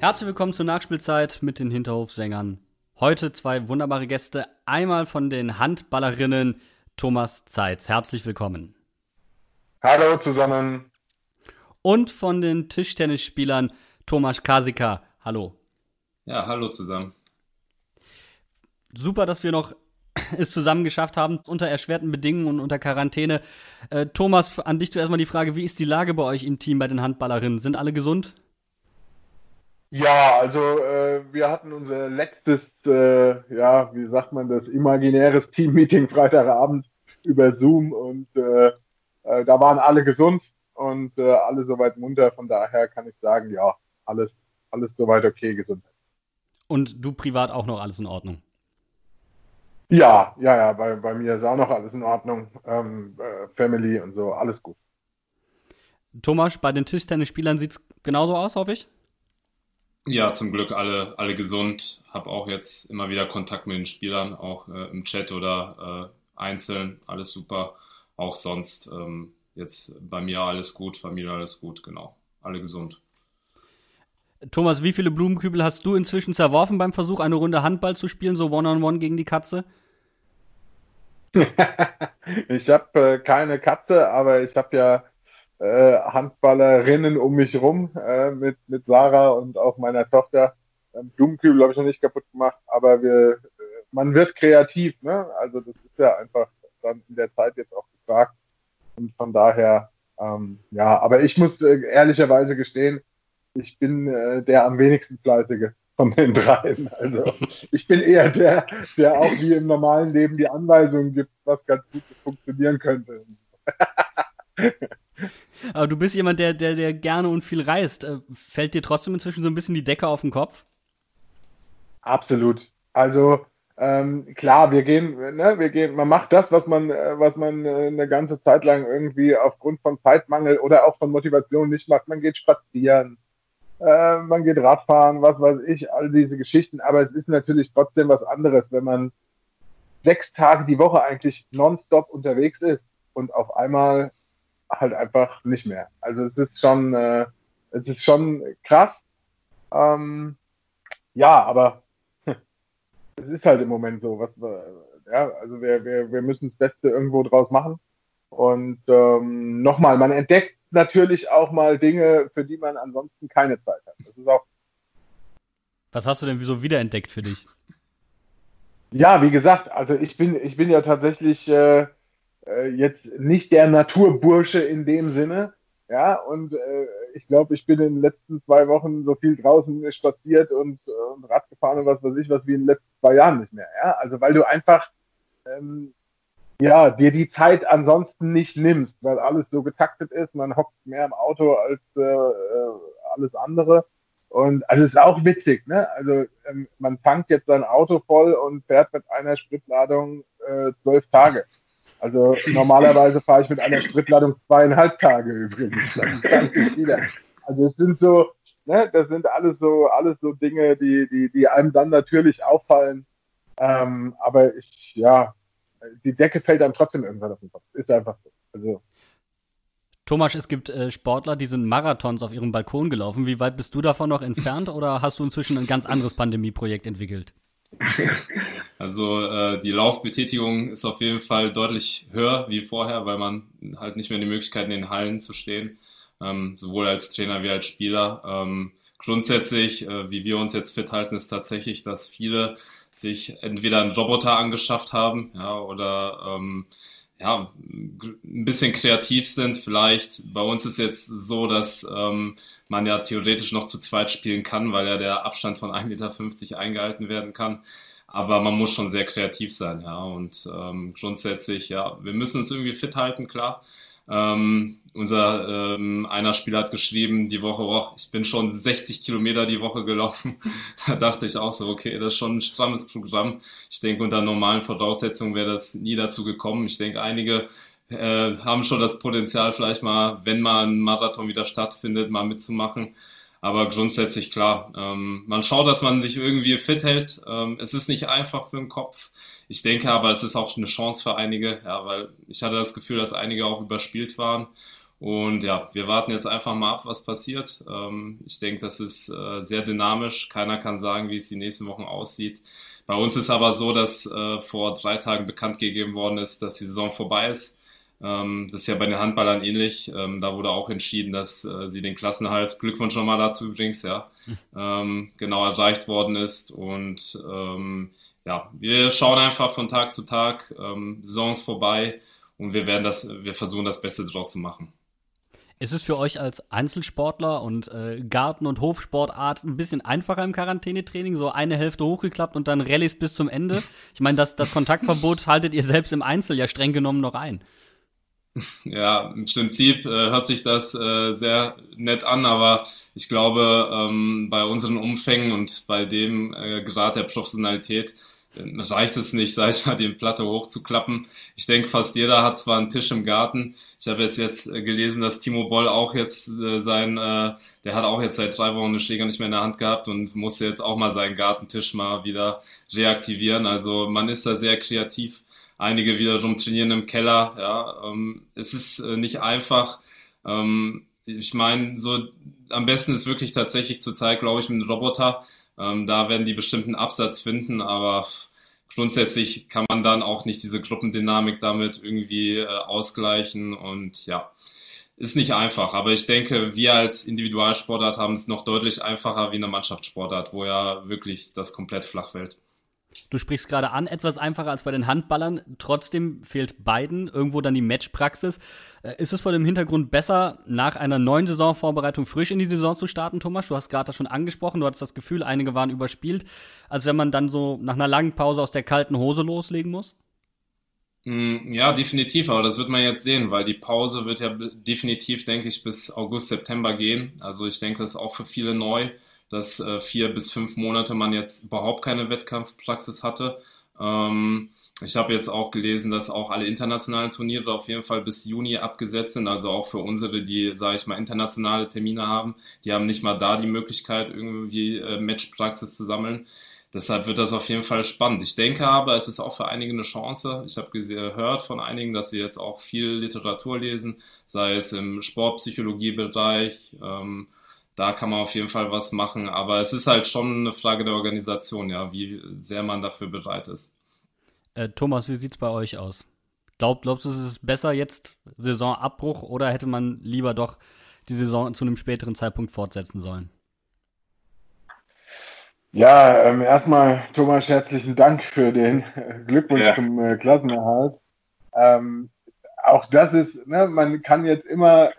Herzlich willkommen zur Nachspielzeit mit den Hinterhofsängern. Heute zwei wunderbare Gäste. Einmal von den Handballerinnen Thomas Zeitz. Herzlich willkommen. Hallo zusammen. Und von den Tischtennisspielern Thomas Kasika. Hallo. Ja, hallo zusammen. Super, dass wir noch es zusammen geschafft haben, unter erschwerten Bedingungen und unter Quarantäne. Äh, Thomas, an dich zuerst mal die Frage, wie ist die Lage bei euch im Team bei den Handballerinnen? Sind alle gesund? Ja, also äh, wir hatten unser letztes, äh, ja, wie sagt man das, imaginäres Team-Meeting Freitagabend über Zoom und äh, äh, da waren alle gesund und äh, alle soweit munter. Von daher kann ich sagen, ja, alles, alles soweit okay, gesund. Und du privat auch noch alles in Ordnung? Ja, ja, ja, bei, bei mir ist auch noch alles in Ordnung. Ähm, äh, Family und so, alles gut. Thomas, bei den Tischtennisspielern sieht es genauso aus, hoffe ich? Ja, zum Glück alle, alle gesund. Habe auch jetzt immer wieder Kontakt mit den Spielern, auch äh, im Chat oder äh, einzeln. Alles super. Auch sonst ähm, jetzt bei mir alles gut, Familie alles gut, genau. Alle gesund. Thomas, wie viele Blumenkübel hast du inzwischen zerworfen beim Versuch, eine Runde Handball zu spielen, so One-on-One -on -one gegen die Katze? ich habe äh, keine Katze, aber ich habe ja äh, Handballerinnen um mich rum äh, mit, mit Sarah und auch meiner Tochter. Ähm, Blumenkübel habe ich noch nicht kaputt gemacht, aber wir, äh, man wird kreativ, ne? Also das ist ja einfach dann in der Zeit jetzt auch gefragt. Und von daher, ähm, ja, aber ich muss äh, ehrlicherweise gestehen, ich bin äh, der am wenigsten fleißige von den dreien. Also ich bin eher der, der auch wie im normalen Leben die Anweisungen gibt, was ganz gut funktionieren könnte. Aber du bist jemand, der, der, der gerne und viel reist. Äh, fällt dir trotzdem inzwischen so ein bisschen die Decke auf den Kopf? Absolut. Also ähm, klar, wir gehen, ne, wir gehen, man macht das, was man, äh, was man äh, eine ganze Zeit lang irgendwie aufgrund von Zeitmangel oder auch von Motivation nicht macht. Man geht spazieren, man geht Radfahren, was weiß ich, all diese Geschichten. Aber es ist natürlich trotzdem was anderes, wenn man sechs Tage die Woche eigentlich nonstop unterwegs ist und auf einmal halt einfach nicht mehr. Also es ist schon, äh, es ist schon krass. Ähm, ja, aber es ist halt im Moment so, was wir, ja, also wir, wir, wir müssen das Beste irgendwo draus machen. Und ähm, nochmal, man entdeckt natürlich auch mal Dinge, für die man ansonsten keine Zeit hat. Das ist auch. Was hast du denn wieso wiederentdeckt für dich? Ja, wie gesagt, also ich bin, ich bin ja tatsächlich äh, äh, jetzt nicht der Naturbursche in dem Sinne. Ja, und äh, ich glaube, ich bin in den letzten zwei Wochen so viel draußen spaziert und, äh, und Rad gefahren und was weiß ich, was wie in den letzten zwei Jahren nicht mehr. Ja, also weil du einfach ähm, ja dir die Zeit ansonsten nicht nimmst, weil alles so getaktet ist. Man hockt mehr im Auto als äh, äh alles andere. Und also ist auch witzig, ne? Also ähm, man tankt jetzt sein Auto voll und fährt mit einer Spritladung äh, zwölf Tage. Also normalerweise fahre ich mit einer Spritladung zweieinhalb Tage übrigens. Also es sind so, ne, das sind alles so, alles so Dinge, die, die, die einem dann natürlich auffallen. Ähm, aber ich, ja, die Decke fällt einem trotzdem irgendwann auf den Kopf. Ist einfach so. Also Thomas, es gibt äh, Sportler, die sind Marathons auf ihrem Balkon gelaufen. Wie weit bist du davon noch entfernt oder hast du inzwischen ein ganz anderes Pandemieprojekt entwickelt? Also äh, die Laufbetätigung ist auf jeden Fall deutlich höher wie vorher, weil man halt nicht mehr die Möglichkeit in den Hallen zu stehen, ähm, sowohl als Trainer wie als Spieler. Ähm, grundsätzlich, äh, wie wir uns jetzt fit halten, ist tatsächlich, dass viele sich entweder einen Roboter angeschafft haben, ja, oder ähm, ja, ein bisschen kreativ sind. Vielleicht bei uns ist jetzt so, dass ähm, man ja theoretisch noch zu zweit spielen kann, weil ja der Abstand von 1,50 Meter eingehalten werden kann. Aber man muss schon sehr kreativ sein, ja. Und ähm, grundsätzlich, ja, wir müssen uns irgendwie fit halten, klar. Ähm, unser ähm, einer Spieler hat geschrieben die Woche, oh, ich bin schon 60 Kilometer die Woche gelaufen. da dachte ich auch so, okay, das ist schon ein strammes Programm. Ich denke, unter normalen Voraussetzungen wäre das nie dazu gekommen. Ich denke, einige äh, haben schon das Potenzial, vielleicht mal, wenn mal ein Marathon wieder stattfindet, mal mitzumachen. Aber grundsätzlich klar, ähm, man schaut, dass man sich irgendwie fit hält. Ähm, es ist nicht einfach für den Kopf. Ich denke aber, es ist auch eine Chance für einige, ja, weil ich hatte das Gefühl, dass einige auch überspielt waren. Und ja, wir warten jetzt einfach mal ab, was passiert. Ähm, ich denke, das ist äh, sehr dynamisch. Keiner kann sagen, wie es die nächsten Wochen aussieht. Bei uns ist aber so, dass äh, vor drei Tagen bekannt gegeben worden ist, dass die Saison vorbei ist. Ähm, das ist ja bei den Handballern ähnlich. Ähm, da wurde auch entschieden, dass äh, sie den Klassenhalt, Glückwunsch nochmal dazu übrigens, ja, ähm, genau erreicht worden ist. Und ja, wir schauen einfach von Tag zu Tag, ähm, Saison vorbei und wir werden das, wir versuchen das Beste draus zu machen. Ist es für euch als Einzelsportler und äh, Garten- und Hofsportart ein bisschen einfacher im Quarantänetraining? So eine Hälfte hochgeklappt und dann Rallyes bis zum Ende? Ich meine, das, das Kontaktverbot haltet ihr selbst im Einzel ja streng genommen noch ein. Ja, im Prinzip äh, hört sich das äh, sehr nett an, aber ich glaube, ähm, bei unseren Umfängen und bei dem äh, Grad der Professionalität äh, reicht es nicht, sag ich mal, den Platte hochzuklappen. Ich denke, fast jeder hat zwar einen Tisch im Garten. Ich habe jetzt jetzt äh, gelesen, dass Timo Boll auch jetzt äh, sein, äh, der hat auch jetzt seit drei Wochen eine Schläger nicht mehr in der Hand gehabt und musste jetzt auch mal seinen Gartentisch mal wieder reaktivieren. Also man ist da sehr kreativ einige wiederum trainieren im Keller. Ja, ähm, es ist äh, nicht einfach. Ähm, ich meine, so am besten ist wirklich tatsächlich zurzeit, glaube ich, mit einem Roboter. Ähm, da werden die bestimmten Absatz finden, aber grundsätzlich kann man dann auch nicht diese Gruppendynamik damit irgendwie äh, ausgleichen und ja, ist nicht einfach. Aber ich denke, wir als Individualsportart haben es noch deutlich einfacher wie eine Mannschaftssportart, wo ja wirklich das komplett flach fällt. Du sprichst gerade an, etwas einfacher als bei den Handballern. Trotzdem fehlt beiden irgendwo dann die Matchpraxis. Äh, ist es vor dem Hintergrund besser, nach einer neuen Saisonvorbereitung frisch in die Saison zu starten, Thomas? Du hast gerade das schon angesprochen. Du hattest das Gefühl, einige waren überspielt. als wenn man dann so nach einer langen Pause aus der kalten Hose loslegen muss? Mm, ja, definitiv, aber das wird man jetzt sehen, weil die Pause wird ja definitiv, denke ich, bis August, September gehen. Also ich denke, das ist auch für viele neu dass äh, vier bis fünf Monate man jetzt überhaupt keine Wettkampfpraxis hatte. Ähm, ich habe jetzt auch gelesen, dass auch alle internationalen Turniere auf jeden Fall bis Juni abgesetzt sind, also auch für unsere, die, sage ich mal, internationale Termine haben. Die haben nicht mal da die Möglichkeit, irgendwie äh, Matchpraxis zu sammeln. Deshalb wird das auf jeden Fall spannend. Ich denke aber, es ist auch für einige eine Chance. Ich habe gehört von einigen, dass sie jetzt auch viel Literatur lesen, sei es im Sportpsychologiebereich, ähm, da kann man auf jeden Fall was machen. Aber es ist halt schon eine Frage der Organisation, ja, wie sehr man dafür bereit ist. Äh, Thomas, wie sieht es bei euch aus? Glaub, glaubst du, es ist besser jetzt Saisonabbruch oder hätte man lieber doch die Saison zu einem späteren Zeitpunkt fortsetzen sollen? Ja, ähm, erstmal Thomas, herzlichen Dank für den Glückwunsch ja. zum äh, Klassenerhalt. Ähm, auch das ist, ne, man kann jetzt immer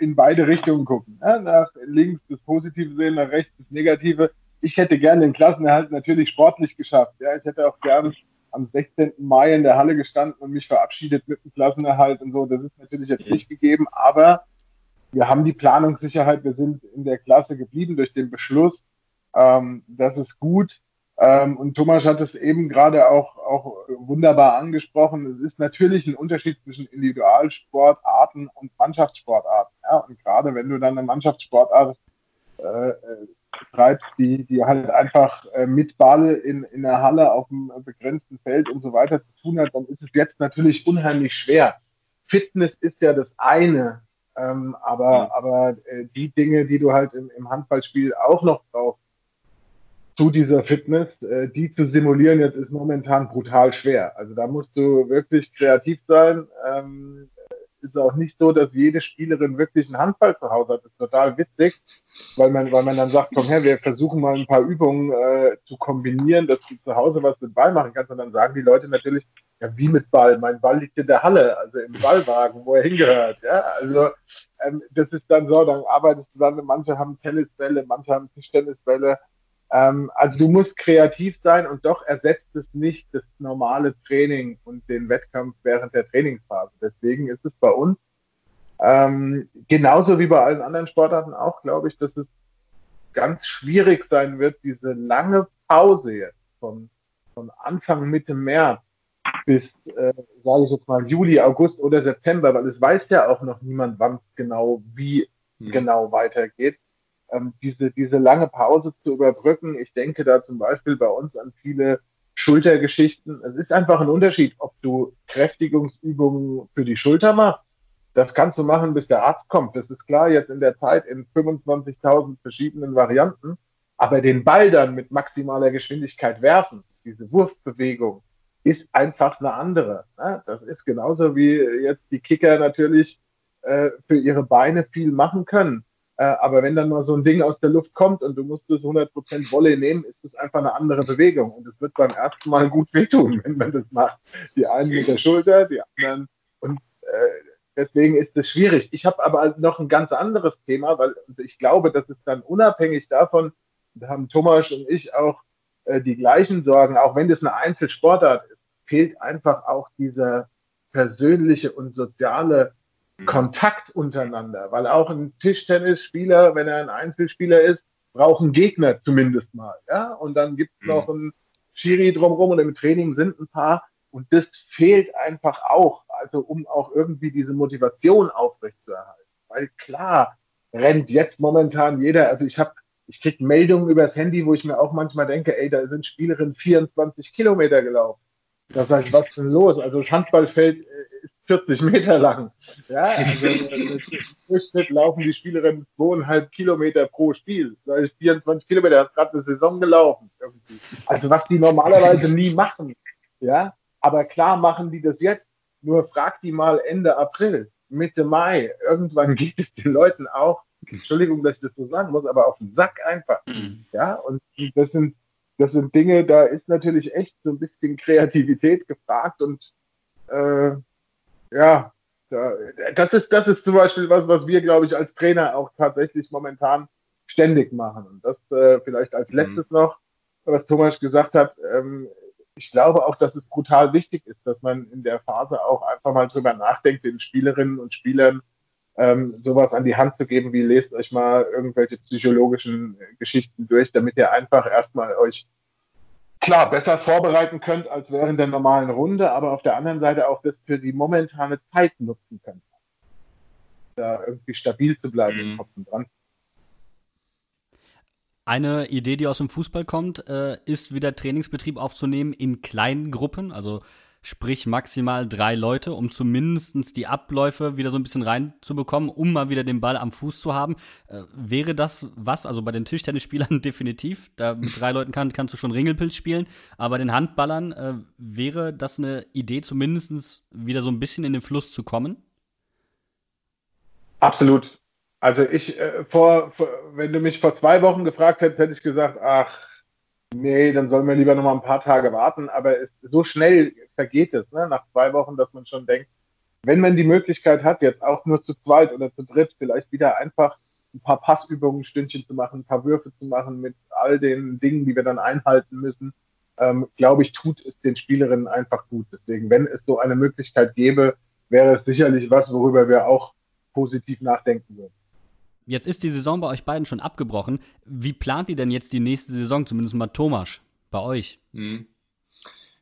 in beide Richtungen gucken. Ne? Nach links das Positive sehen, nach rechts das Negative. Ich hätte gerne den Klassenerhalt natürlich sportlich geschafft. Ja, ich hätte auch gern am 16. Mai in der Halle gestanden und mich verabschiedet mit dem Klassenerhalt und so. Das ist natürlich jetzt nicht gegeben, aber wir haben die Planungssicherheit. Wir sind in der Klasse geblieben durch den Beschluss. Ähm, das ist gut. Ähm, und Thomas hat es eben gerade auch, auch wunderbar angesprochen. Es ist natürlich ein Unterschied zwischen Individualsportarten und Mannschaftssportarten. Ja? Und gerade wenn du dann eine Mannschaftssportart äh, treibst, die, die halt einfach äh, mit Ball in, in der Halle auf einem begrenzten Feld und so weiter zu tun hat, dann ist es jetzt natürlich unheimlich schwer. Fitness ist ja das eine, ähm, aber, aber äh, die Dinge, die du halt im, im Handballspiel auch noch brauchst, zu dieser Fitness, äh, die zu simulieren jetzt ist momentan brutal schwer. Also da musst du wirklich kreativ sein. Ähm, ist auch nicht so, dass jede Spielerin wirklich einen Handball zu Hause hat. Das ist total witzig, weil man, weil man dann sagt, komm her, wir versuchen mal ein paar Übungen äh, zu kombinieren, dass du zu Hause was mit Ball machen kannst. Und dann sagen die Leute natürlich, ja, wie mit Ball? Mein Ball liegt in der Halle, also im Ballwagen, wo er hingehört. Ja, also ähm, das ist dann so, dann arbeitest du dann, manche haben Tennisbälle, manche haben Tischtennisbälle. Ähm, also du musst kreativ sein und doch ersetzt es nicht das normale Training und den Wettkampf während der Trainingsphase. Deswegen ist es bei uns ähm, genauso wie bei allen anderen Sportarten auch, glaube ich, dass es ganz schwierig sein wird, diese lange Pause jetzt von, von Anfang Mitte März bis, äh, sage ich jetzt mal, Juli, August oder September, weil es weiß ja auch noch niemand, wann es genau, wie mhm. genau weitergeht ähm, diese, diese lange Pause zu überbrücken. Ich denke da zum Beispiel bei uns an viele Schultergeschichten. Es ist einfach ein Unterschied, ob du Kräftigungsübungen für die Schulter machst. Das kannst du machen, bis der Arzt kommt. Das ist klar, jetzt in der Zeit in 25.000 verschiedenen Varianten. Aber den Ball dann mit maximaler Geschwindigkeit werfen, diese Wurfbewegung, ist einfach eine andere. Das ist genauso wie jetzt die Kicker natürlich äh, für ihre Beine viel machen können. Äh, aber wenn dann mal so ein Ding aus der Luft kommt und du musst es 100% Wolle nehmen, ist es einfach eine andere Bewegung. Und es wird beim ersten Mal gut wehtun, wenn man das macht. Die einen mit der Schulter, die anderen. Und äh, deswegen ist es schwierig. Ich habe aber noch ein ganz anderes Thema, weil ich glaube, dass es dann unabhängig davon, da haben Thomas und ich auch äh, die gleichen Sorgen, auch wenn das eine Einzelsportart ist, fehlt einfach auch dieser persönliche und soziale. Kontakt untereinander, weil auch ein Tischtennisspieler, wenn er ein Einzelspieler ist, braucht einen Gegner zumindest mal. Ja? Und dann gibt es mhm. noch einen Schiri drumherum und im Training sind ein paar. Und das fehlt einfach auch, also um auch irgendwie diese Motivation aufrechtzuerhalten. Weil klar rennt jetzt momentan jeder, also ich habe, ich krieg Meldungen übers Handy, wo ich mir auch manchmal denke, ey, da sind Spielerinnen 24 Kilometer gelaufen. Da sag ich, was ist denn los? Also das Handballfeld 40 Meter lang. Ja, also im Durchschnitt laufen die Spielerinnen zweieinhalb Kilometer pro Spiel. Das ist 24 Kilometer, hat gerade eine Saison gelaufen. Irgendwie. Also was die normalerweise nie machen. Ja, aber klar machen die das jetzt. Nur frag die mal Ende April, Mitte Mai. Irgendwann geht es den Leuten auch, Entschuldigung, dass ich das so sagen muss, aber auf den Sack einfach. Mhm. Ja, und das sind, das sind Dinge, da ist natürlich echt so ein bisschen Kreativität gefragt und äh, ja, das ist, das ist zum Beispiel was, was wir, glaube ich, als Trainer auch tatsächlich momentan ständig machen. Und das äh, vielleicht als mhm. letztes mhm. noch, was Thomas gesagt hat. Ähm, ich glaube auch, dass es brutal wichtig ist, dass man in der Phase auch einfach mal drüber nachdenkt, den Spielerinnen und Spielern ähm, sowas an die Hand zu geben, wie lest euch mal irgendwelche psychologischen Geschichten durch, damit ihr einfach erstmal euch klar besser vorbereiten könnt als während der normalen Runde, aber auf der anderen Seite auch das für die momentane Zeit nutzen könnt. Da irgendwie stabil zu bleiben mhm. im Kopf und dran. Eine Idee, die aus dem Fußball kommt, äh, ist wieder Trainingsbetrieb aufzunehmen in kleinen Gruppen, also sprich maximal drei Leute, um zumindest die Abläufe wieder so ein bisschen reinzubekommen, um mal wieder den Ball am Fuß zu haben. Äh, wäre das was, also bei den Tischtennisspielern definitiv, da mit drei Leuten kann, kannst du schon Ringelpilz spielen, aber den Handballern äh, wäre das eine Idee, zumindest wieder so ein bisschen in den Fluss zu kommen? Absolut. Also ich, äh, vor, vor, wenn du mich vor zwei Wochen gefragt hättest, hätte ich gesagt, ach, nee, dann sollen wir lieber noch mal ein paar Tage warten. Aber es, so schnell vergeht es, ne? nach zwei Wochen, dass man schon denkt, wenn man die Möglichkeit hat, jetzt auch nur zu zweit oder zu dritt, vielleicht wieder einfach ein paar Passübungen, Stündchen zu machen, ein paar Würfe zu machen mit all den Dingen, die wir dann einhalten müssen, ähm, glaube ich, tut es den Spielerinnen einfach gut. Deswegen, wenn es so eine Möglichkeit gäbe, wäre es sicherlich was, worüber wir auch positiv nachdenken würden. Jetzt ist die Saison bei euch beiden schon abgebrochen. Wie plant ihr denn jetzt die nächste Saison, zumindest mal Thomas, bei euch? Mhm.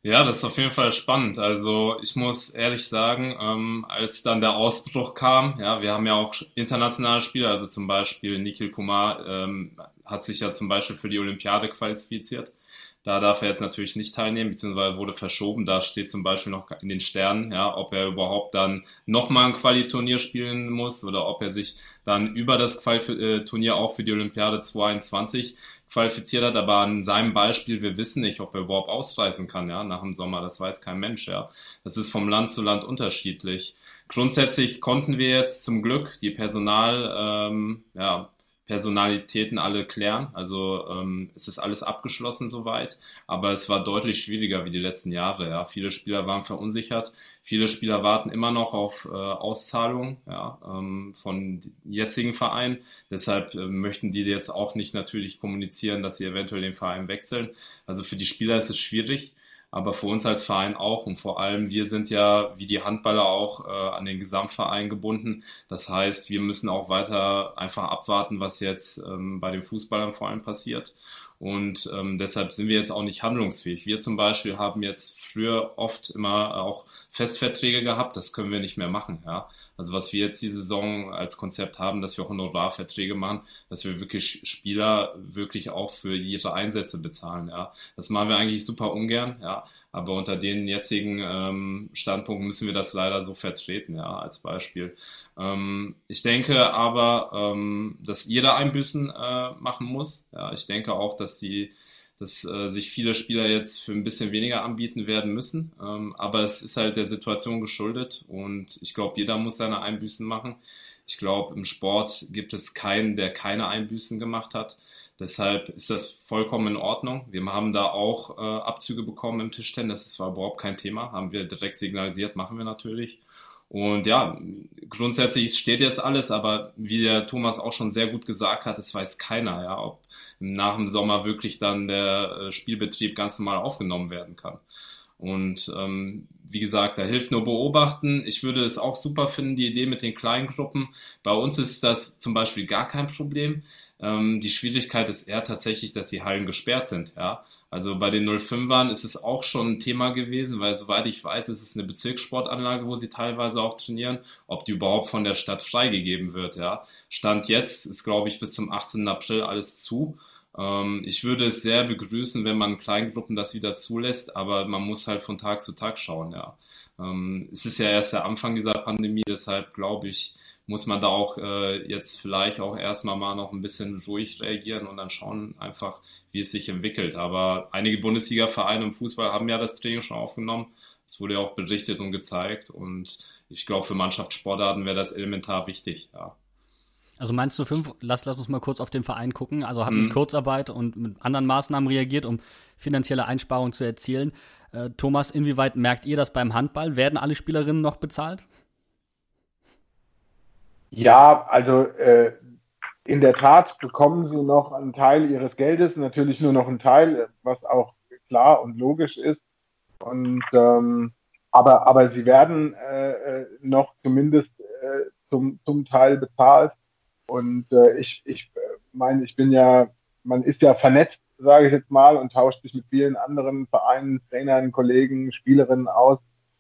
Ja, das ist auf jeden Fall spannend. Also ich muss ehrlich sagen, ähm, als dann der Ausbruch kam, ja, wir haben ja auch internationale Spieler, also zum Beispiel Nikhil Kumar ähm, hat sich ja zum Beispiel für die Olympiade qualifiziert. Da darf er jetzt natürlich nicht teilnehmen, beziehungsweise wurde verschoben. Da steht zum Beispiel noch in den Sternen, ja, ob er überhaupt dann nochmal ein Qualiturnier spielen muss oder ob er sich dann über das Qualiturnier auch für die Olympiade 2021 qualifiziert hat, aber an seinem Beispiel, wir wissen nicht, ob er überhaupt ausreisen kann, ja, nach dem Sommer, das weiß kein Mensch, ja. Das ist vom Land zu Land unterschiedlich. Grundsätzlich konnten wir jetzt zum Glück die Personal, ähm, ja, Personalitäten alle klären. Also ähm, es ist alles abgeschlossen soweit, aber es war deutlich schwieriger wie die letzten Jahre. Ja. Viele Spieler waren verunsichert, viele Spieler warten immer noch auf äh, Auszahlung ja, ähm, von jetzigen Vereinen. Deshalb äh, möchten die jetzt auch nicht natürlich kommunizieren, dass sie eventuell den Verein wechseln. Also für die Spieler ist es schwierig aber für uns als Verein auch. Und vor allem, wir sind ja wie die Handballer auch äh, an den Gesamtverein gebunden. Das heißt, wir müssen auch weiter einfach abwarten, was jetzt ähm, bei den Fußballern vor allem passiert. Und ähm, deshalb sind wir jetzt auch nicht handlungsfähig. Wir zum Beispiel haben jetzt früher oft immer auch Festverträge gehabt. Das können wir nicht mehr machen. Ja? Also was wir jetzt die Saison als Konzept haben, dass wir Honorarverträge machen, dass wir wirklich Spieler wirklich auch für ihre Einsätze bezahlen. Ja? Das machen wir eigentlich super ungern. Ja? Aber unter den jetzigen ähm, Standpunkten müssen wir das leider so vertreten, ja, als Beispiel. Ähm, ich denke aber, ähm, dass jeder Einbüßen äh, machen muss. Ja, ich denke auch, dass die dass äh, sich viele Spieler jetzt für ein bisschen weniger anbieten werden müssen. Ähm, aber es ist halt der Situation geschuldet und ich glaube, jeder muss seine Einbüßen machen. Ich glaube, im Sport gibt es keinen, der keine Einbüßen gemacht hat. Deshalb ist das vollkommen in Ordnung. Wir haben da auch äh, Abzüge bekommen im Tischtennis. Das war überhaupt kein Thema. Haben wir direkt signalisiert, machen wir natürlich. Und ja, grundsätzlich steht jetzt alles, aber wie der Thomas auch schon sehr gut gesagt hat, es weiß keiner, ja, ob nach dem Sommer wirklich dann der äh, Spielbetrieb ganz normal aufgenommen werden kann. Und ähm, wie gesagt, da hilft nur beobachten. Ich würde es auch super finden, die Idee mit den kleinen Gruppen. Bei uns ist das zum Beispiel gar kein Problem. Ähm, die Schwierigkeit ist eher tatsächlich, dass die Hallen gesperrt sind. Ja? Also bei den 05ern ist es auch schon ein Thema gewesen, weil soweit ich weiß, ist es eine Bezirkssportanlage, wo sie teilweise auch trainieren, ob die überhaupt von der Stadt freigegeben wird. Ja? Stand jetzt ist, glaube ich, bis zum 18. April alles zu. Ähm, ich würde es sehr begrüßen, wenn man Kleingruppen das wieder zulässt, aber man muss halt von Tag zu Tag schauen. Ja. Ähm, es ist ja erst der Anfang dieser Pandemie, deshalb glaube ich, muss man da auch äh, jetzt vielleicht auch erstmal mal noch ein bisschen ruhig reagieren und dann schauen einfach, wie es sich entwickelt. Aber einige Bundesliga-Vereine im Fußball haben ja das Training schon aufgenommen. Es wurde ja auch berichtet und gezeigt und ich glaube, für Mannschaftssportarten wäre das elementar wichtig, ja. Also meinst du fünf, lass, lass uns mal kurz auf den Verein gucken. Also haben mhm. mit Kurzarbeit und mit anderen Maßnahmen reagiert, um finanzielle Einsparungen zu erzielen. Äh, Thomas, inwieweit merkt ihr das beim Handball? Werden alle Spielerinnen noch bezahlt? Ja, also äh, in der Tat bekommen sie noch einen Teil ihres Geldes, natürlich nur noch einen Teil, was auch klar und logisch ist. Und ähm, aber, aber sie werden äh, äh noch zumindest äh, zum, zum Teil bezahlt. Und äh, ich, ich äh, meine, ich bin ja, man ist ja vernetzt, sage ich jetzt mal, und tauscht sich mit vielen anderen Vereinen, Trainern, Kollegen, Spielerinnen aus.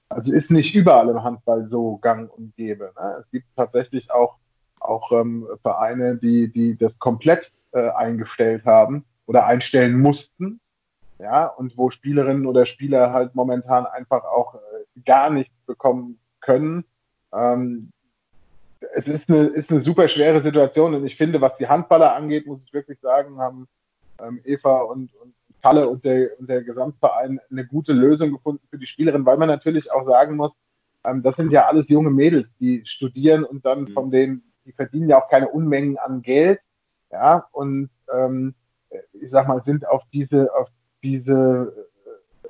Also ist nicht überall im Handball so gang und gäbe. Ne? Es gibt tatsächlich auch, auch ähm, Vereine, die, die das komplett äh, eingestellt haben oder einstellen mussten. Ja, und wo Spielerinnen oder Spieler halt momentan einfach auch äh, gar nichts bekommen können. Ähm, es ist eine, ist eine super schwere Situation und ich finde, was die Handballer angeht, muss ich wirklich sagen, haben ähm, Eva und, und Kalle und der, und der Gesamtverein eine gute Lösung gefunden für die Spielerin, weil man natürlich auch sagen muss, ähm, das sind ja alles junge Mädels, die studieren und dann mhm. von denen, die verdienen ja auch keine Unmengen an Geld, ja, und ähm, ich sag mal, sind auf diese, auf diese, äh,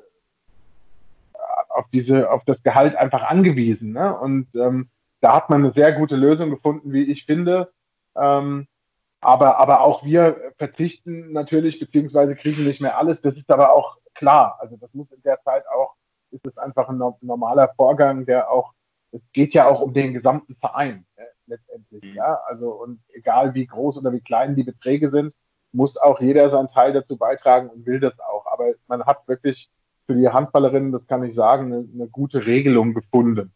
auf diese, auf das Gehalt einfach angewiesen, ne? Und ähm, da hat man eine sehr gute Lösung gefunden, wie ich finde. Ähm, aber, aber auch wir verzichten natürlich, beziehungsweise kriegen nicht mehr alles. Das ist aber auch klar. Also das muss in der Zeit auch, ist es einfach ein normaler Vorgang, der auch, es geht ja auch um den gesamten Verein äh, letztendlich. Mhm. Ja, also und egal wie groß oder wie klein die Beträge sind, muss auch jeder seinen Teil dazu beitragen und will das auch. Aber man hat wirklich für die Handballerinnen, das kann ich sagen, eine, eine gute Regelung gefunden.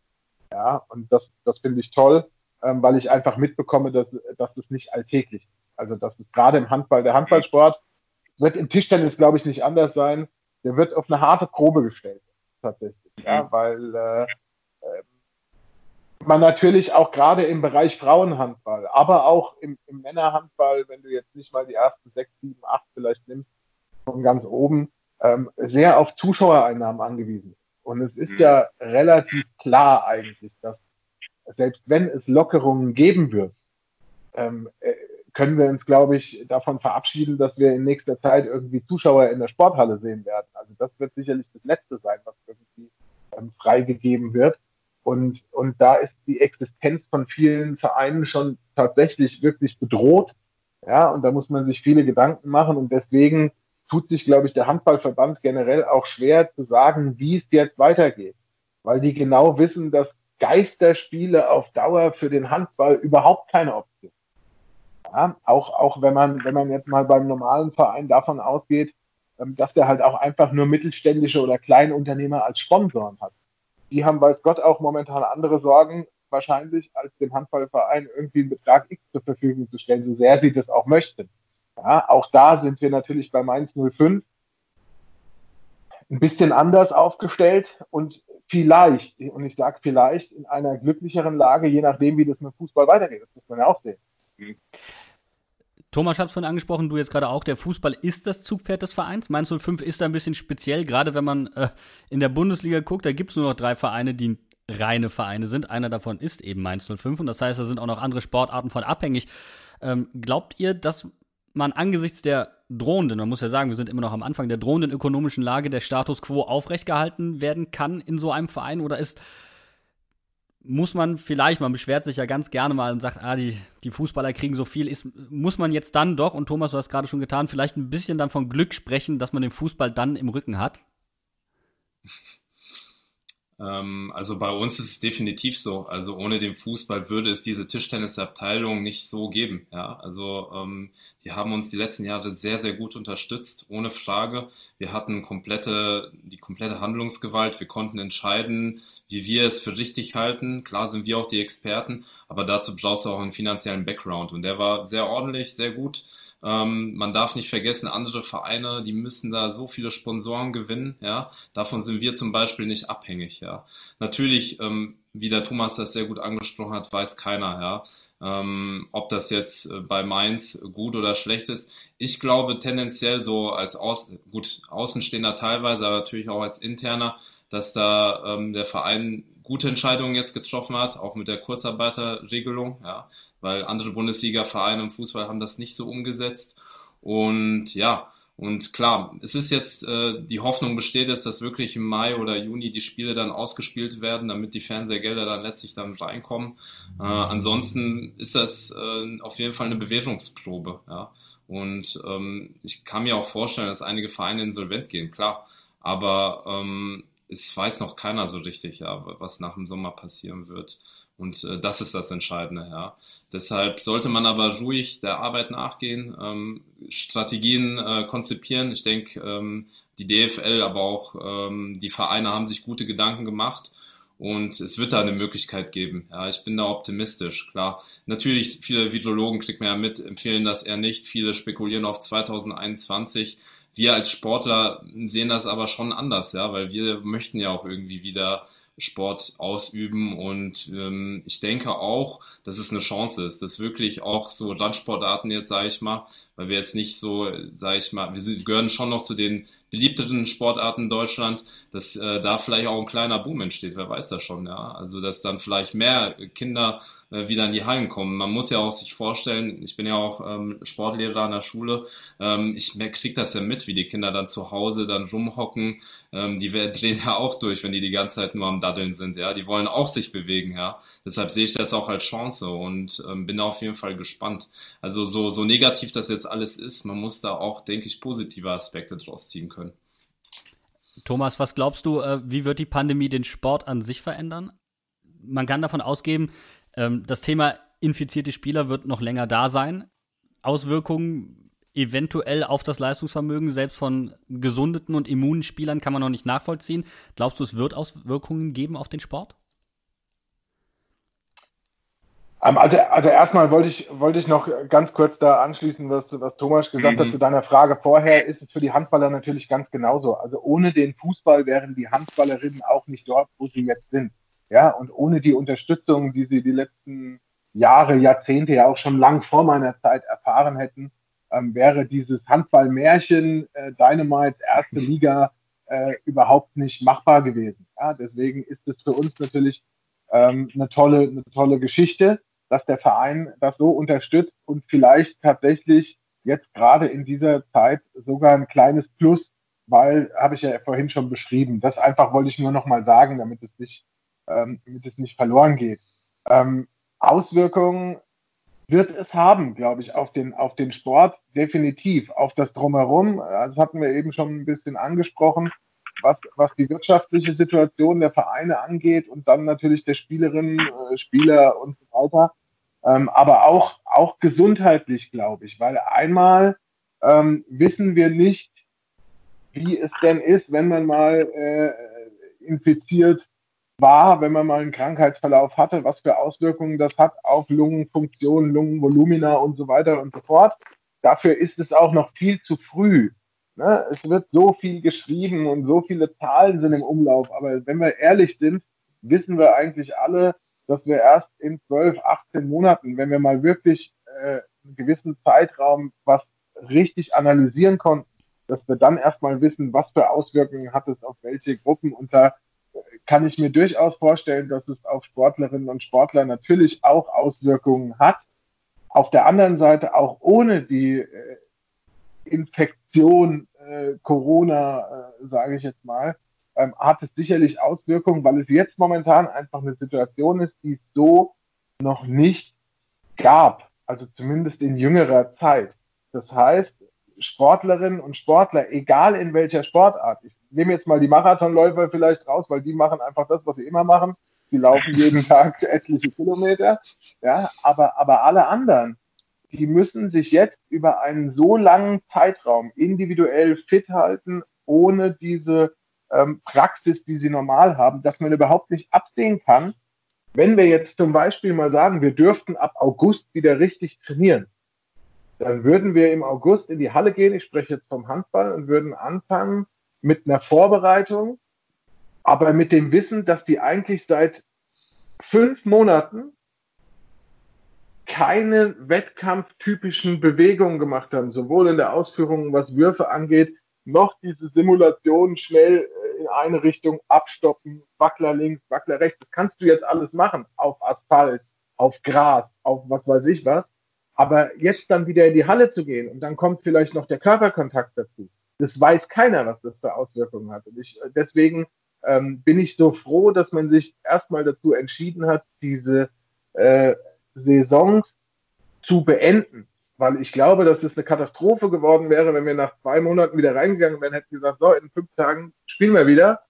Ja, und das, das finde ich toll ähm, weil ich einfach mitbekomme, dass, dass es nicht alltäglich ist. Also das ist gerade im Handball, der Handballsport wird im Tischtennis, glaube ich, nicht anders sein. Der wird auf eine harte Probe gestellt, tatsächlich. Mhm. Ja, weil äh, äh, man natürlich auch gerade im Bereich Frauenhandball, aber auch im, im Männerhandball, wenn du jetzt nicht mal die ersten sechs, sieben, acht vielleicht nimmst, von ganz oben, ähm, sehr auf Zuschauereinnahmen angewiesen ist. Und es ist mhm. ja relativ klar eigentlich, dass selbst wenn es Lockerungen geben wird, ähm, äh, können wir uns, glaube ich, davon verabschieden, dass wir in nächster Zeit irgendwie Zuschauer in der Sporthalle sehen werden. Also das wird sicherlich das Letzte sein, was irgendwie ähm, freigegeben wird. Und, und da ist die Existenz von vielen Vereinen schon tatsächlich wirklich bedroht. Ja, und da muss man sich viele Gedanken machen. Und deswegen tut sich, glaube ich, der Handballverband generell auch schwer zu sagen, wie es jetzt weitergeht. Weil die genau wissen, dass Geisterspiele auf Dauer für den Handball überhaupt keine Option. Ja, auch, auch wenn man, wenn man jetzt mal beim normalen Verein davon ausgeht, ähm, dass der halt auch einfach nur mittelständische oder Kleinunternehmer als Sponsoren hat die haben, weiß Gott, auch momentan andere Sorgen wahrscheinlich, als dem Handballverein irgendwie einen Betrag X zur Verfügung zu stellen, so sehr sie das auch möchten. Ja, auch da sind wir natürlich bei Mainz 05 ein bisschen anders aufgestellt und vielleicht, und ich sage vielleicht, in einer glücklicheren Lage, je nachdem, wie das mit Fußball weitergeht. Das muss man ja auch sehen. Thomas hat es vorhin angesprochen, du jetzt gerade auch, der Fußball ist das Zugpferd des Vereins. Mainz 05 ist da ein bisschen speziell, gerade wenn man äh, in der Bundesliga guckt, da gibt es nur noch drei Vereine, die reine Vereine sind. Einer davon ist eben Mainz 05 und das heißt, da sind auch noch andere Sportarten von abhängig. Ähm, glaubt ihr, dass man angesichts der drohenden, man muss ja sagen, wir sind immer noch am Anfang der drohenden ökonomischen Lage, der Status quo aufrechtgehalten werden kann in so einem Verein oder ist muss man vielleicht, man beschwert sich ja ganz gerne mal und sagt, ah, die, die Fußballer kriegen so viel, ist, muss man jetzt dann doch, und Thomas, du hast gerade schon getan, vielleicht ein bisschen dann von Glück sprechen, dass man den Fußball dann im Rücken hat? Ähm, also bei uns ist es definitiv so. Also ohne den Fußball würde es diese Tischtennisabteilung nicht so geben. Ja, also ähm, die haben uns die letzten Jahre sehr, sehr gut unterstützt, ohne Frage. Wir hatten komplette, die komplette Handlungsgewalt. Wir konnten entscheiden, wie wir es für richtig halten. Klar sind wir auch die Experten, aber dazu brauchst du auch einen finanziellen Background. Und der war sehr ordentlich, sehr gut. Ähm, man darf nicht vergessen, andere Vereine, die müssen da so viele Sponsoren gewinnen, ja. Davon sind wir zum Beispiel nicht abhängig, ja. Natürlich, ähm, wie der Thomas das sehr gut angesprochen hat, weiß keiner, ja. Ähm, ob das jetzt äh, bei Mainz gut oder schlecht ist. Ich glaube tendenziell so als Aus gut Außenstehender teilweise, aber natürlich auch als interner, dass da ähm, der Verein gute Entscheidungen jetzt getroffen hat, auch mit der Kurzarbeiterregelung, ja, weil andere Bundesliga-Vereine im Fußball haben das nicht so umgesetzt. Und ja, und klar, es ist jetzt, äh, die Hoffnung besteht jetzt, dass wirklich im Mai oder Juni die Spiele dann ausgespielt werden, damit die Fernsehgelder dann letztlich dann reinkommen. Äh, ansonsten ist das äh, auf jeden Fall eine Bewertungsprobe, ja. Und ähm, ich kann mir auch vorstellen, dass einige Vereine insolvent gehen, klar. Aber ähm, es weiß noch keiner so richtig, ja, was nach dem Sommer passieren wird. Und äh, das ist das Entscheidende, ja. Deshalb sollte man aber ruhig der Arbeit nachgehen, ähm, Strategien äh, konzipieren. Ich denke, ähm, die DFL, aber auch ähm, die Vereine haben sich gute Gedanken gemacht und es wird da eine Möglichkeit geben. Ja, ich bin da optimistisch, klar. Natürlich, viele Virologen kriegt man ja mit, empfehlen das eher nicht. Viele spekulieren auf 2021. Wir als Sportler sehen das aber schon anders, ja, weil wir möchten ja auch irgendwie wieder Sport ausüben und ähm, ich denke auch, dass es eine Chance ist, dass wirklich auch so Randsportarten jetzt, sage ich mal, weil wir jetzt nicht so, sage ich mal, wir gehören schon noch zu den beliebteren Sportarten in Deutschland, dass äh, da vielleicht auch ein kleiner Boom entsteht, wer weiß das schon, ja. Also dass dann vielleicht mehr Kinder wieder in die Hallen kommen. Man muss ja auch sich vorstellen, ich bin ja auch ähm, Sportlehrer an der Schule, ähm, ich krieg das ja mit, wie die Kinder dann zu Hause dann rumhocken, ähm, die drehen ja auch durch, wenn die die ganze Zeit nur am Daddeln sind, ja. Die wollen auch sich bewegen, ja. Deshalb sehe ich das auch als Chance und ähm, bin auf jeden Fall gespannt. Also so, so negativ das jetzt alles ist, man muss da auch, denke ich, positive Aspekte draus ziehen können. Thomas, was glaubst du, äh, wie wird die Pandemie den Sport an sich verändern? Man kann davon ausgehen, ähm, das Thema infizierte Spieler wird noch länger da sein. Auswirkungen eventuell auf das Leistungsvermögen selbst von gesundeten und immunen Spielern kann man noch nicht nachvollziehen. Glaubst du, es wird Auswirkungen geben auf den Sport? Ähm, also, also erstmal wollte ich, wollte ich noch ganz kurz da anschließen, was, was Thomas gesagt mhm. hat zu deiner Frage vorher, ist es für die Handballer natürlich ganz genauso. Also ohne den Fußball wären die Handballerinnen auch nicht dort, wo sie jetzt sind. Ja, und ohne die Unterstützung, die sie die letzten Jahre, Jahrzehnte ja auch schon lang vor meiner Zeit erfahren hätten, ähm, wäre dieses Handballmärchen äh, Dynamite erste Liga äh, überhaupt nicht machbar gewesen. Ja, deswegen ist es für uns natürlich ähm, eine tolle, eine tolle Geschichte, dass der Verein das so unterstützt und vielleicht tatsächlich jetzt gerade in dieser Zeit sogar ein kleines Plus, weil habe ich ja vorhin schon beschrieben. Das einfach wollte ich nur noch mal sagen, damit es nicht, ähm, damit es nicht verloren geht. Ähm, Auswirkungen wird es haben, glaube ich, auf den, auf den Sport, definitiv. Auf das Drumherum, das hatten wir eben schon ein bisschen angesprochen, was, was die wirtschaftliche Situation der Vereine angeht und dann natürlich der Spielerinnen, äh, Spieler und so weiter. Ähm, aber auch, auch gesundheitlich, glaube ich, weil einmal ähm, wissen wir nicht, wie es denn ist, wenn man mal äh, infiziert war, wenn man mal einen Krankheitsverlauf hatte, was für Auswirkungen das hat auf Lungenfunktion, Lungenvolumina und so weiter und so fort. Dafür ist es auch noch viel zu früh. Ne? Es wird so viel geschrieben und so viele Zahlen sind im Umlauf. Aber wenn wir ehrlich sind, wissen wir eigentlich alle, dass wir erst in 12, 18 Monaten, wenn wir mal wirklich äh, einen gewissen Zeitraum was richtig analysieren konnten, dass wir dann erstmal wissen, was für Auswirkungen hat es auf welche Gruppen. Da kann ich mir durchaus vorstellen, dass es auf Sportlerinnen und Sportler natürlich auch Auswirkungen hat. Auf der anderen Seite auch ohne die äh, Infektion äh, Corona, äh, sage ich jetzt mal, ähm, hat es sicherlich Auswirkungen, weil es jetzt momentan einfach eine Situation ist, die es so noch nicht gab, also zumindest in jüngerer Zeit. Das heißt, Sportlerinnen und Sportler, egal in welcher Sportart, ich nehme jetzt mal die Marathonläufer vielleicht raus, weil die machen einfach das, was sie immer machen. Die laufen jeden Tag etliche Kilometer. Ja, aber, aber alle anderen, die müssen sich jetzt über einen so langen Zeitraum individuell fit halten, ohne diese ähm, Praxis, die sie normal haben, dass man überhaupt nicht absehen kann, wenn wir jetzt zum Beispiel mal sagen, wir dürften ab August wieder richtig trainieren, dann würden wir im August in die Halle gehen, ich spreche jetzt vom Handball, und würden anfangen mit einer Vorbereitung, aber mit dem Wissen, dass die eigentlich seit fünf Monaten keine wettkampftypischen Bewegungen gemacht haben, sowohl in der Ausführung, was Würfe angeht, noch diese Simulation schnell äh, in eine Richtung abstoppen, Wackler links, Wackler rechts. Das kannst du jetzt alles machen auf Asphalt, auf Gras, auf was weiß ich was. Aber jetzt dann wieder in die Halle zu gehen und dann kommt vielleicht noch der Körperkontakt dazu. Das weiß keiner, was das für Auswirkungen hat. Und ich, deswegen ähm, bin ich so froh, dass man sich erstmal dazu entschieden hat, diese äh, Saisons zu beenden. Weil ich glaube, dass es eine Katastrophe geworden wäre, wenn wir nach zwei Monaten wieder reingegangen wären, hätten gesagt, so, in fünf Tagen spielen wir wieder.